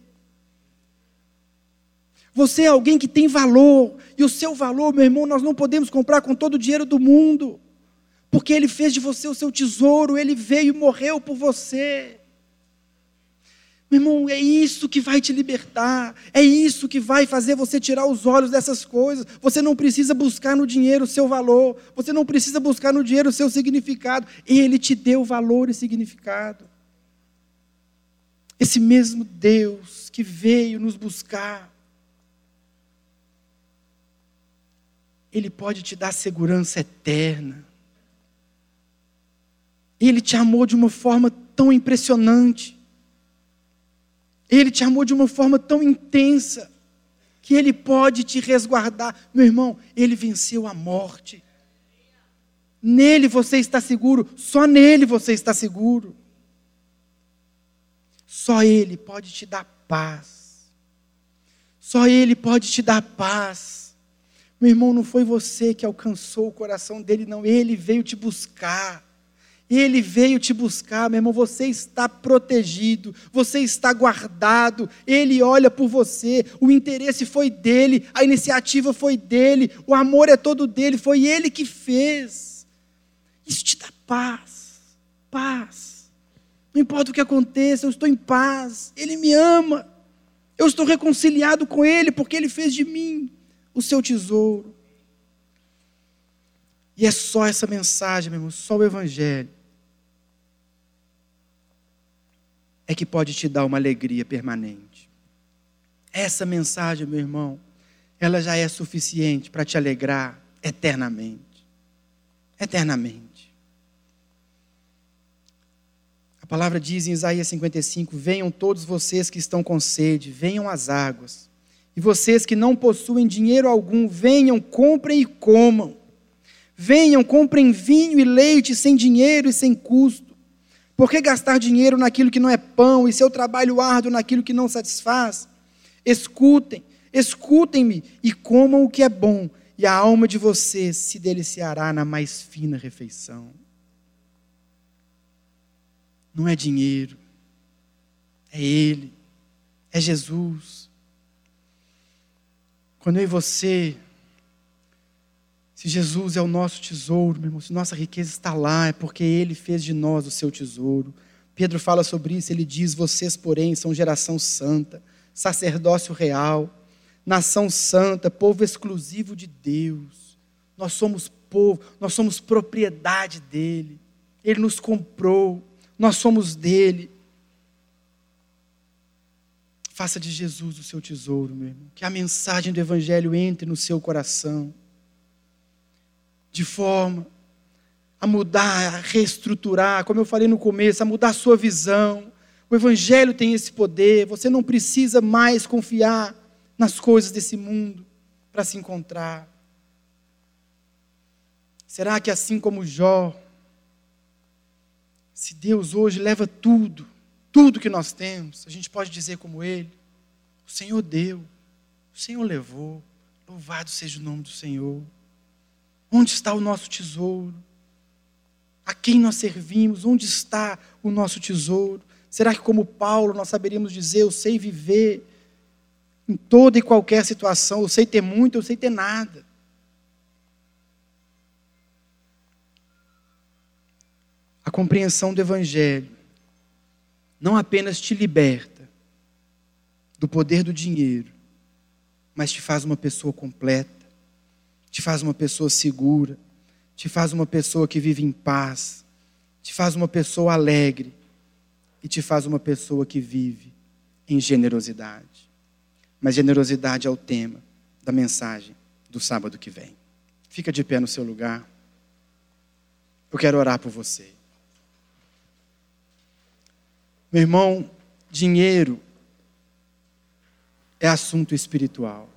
Você é alguém que tem valor, e o seu valor, meu irmão, nós não podemos comprar com todo o dinheiro do mundo, porque Ele fez de você o seu tesouro, Ele veio e morreu por você. Meu irmão, é isso que vai te libertar, é isso que vai fazer você tirar os olhos dessas coisas. Você não precisa buscar no dinheiro o seu valor, você não precisa buscar no dinheiro o seu significado, ele te deu valor e significado. Esse mesmo Deus que veio nos buscar, Ele pode te dar segurança eterna. Ele te amou de uma forma tão impressionante. Ele te amou de uma forma tão intensa que ele pode te resguardar. Meu irmão, ele venceu a morte. Nele você está seguro, só nele você está seguro. Só ele pode te dar paz. Só ele pode te dar paz. Meu irmão, não foi você que alcançou o coração dele, não, ele veio te buscar. Ele veio te buscar, meu irmão. Você está protegido, você está guardado. Ele olha por você. O interesse foi dele, a iniciativa foi dele, o amor é todo dele. Foi ele que fez. Isso te dá paz, paz. Não importa o que aconteça, eu estou em paz. Ele me ama. Eu estou reconciliado com ele porque ele fez de mim o seu tesouro. E é só essa mensagem, meu irmão, só o Evangelho é que pode te dar uma alegria permanente. Essa mensagem, meu irmão, ela já é suficiente para te alegrar eternamente. Eternamente. A palavra diz em Isaías 55: Venham todos vocês que estão com sede, venham às águas. E vocês que não possuem dinheiro algum, venham, comprem e comam. Venham, comprem vinho e leite sem dinheiro e sem custo por que gastar dinheiro naquilo que não é pão e seu trabalho árduo naquilo que não satisfaz? Escutem, Escutem-me e comam o que é bom, e a alma de vocês se deliciará na mais fina refeição. Não é dinheiro, é Ele, é Jesus. Quando eu e você, se Jesus é o nosso tesouro, meu irmão, se nossa riqueza está lá, é porque Ele fez de nós o seu tesouro. Pedro fala sobre isso, ele diz: Vocês, porém, são geração santa, sacerdócio real, nação santa, povo exclusivo de Deus. Nós somos povo, nós somos propriedade dEle. Ele nos comprou, nós somos dele. Faça de Jesus o seu tesouro, meu irmão. Que a mensagem do Evangelho entre no seu coração, de forma a mudar, a reestruturar, como eu falei no começo, a mudar a sua visão. O Evangelho tem esse poder, você não precisa mais confiar nas coisas desse mundo para se encontrar. Será que assim como Jó, se Deus hoje leva tudo, tudo que nós temos, a gente pode dizer como Ele: O Senhor deu, o Senhor levou, louvado seja o nome do Senhor. Onde está o nosso tesouro? A quem nós servimos? Onde está o nosso tesouro? Será que, como Paulo, nós saberíamos dizer: Eu sei viver em toda e qualquer situação, eu sei ter muito, eu sei ter nada? a compreensão do Evangelho não apenas te liberta do poder do dinheiro, mas te faz uma pessoa completa, te faz uma pessoa segura, te faz uma pessoa que vive em paz, te faz uma pessoa alegre e te faz uma pessoa que vive em generosidade. Mas generosidade é o tema da mensagem do sábado que vem. Fica de pé no seu lugar. Eu quero orar por você. Meu irmão, dinheiro é assunto espiritual.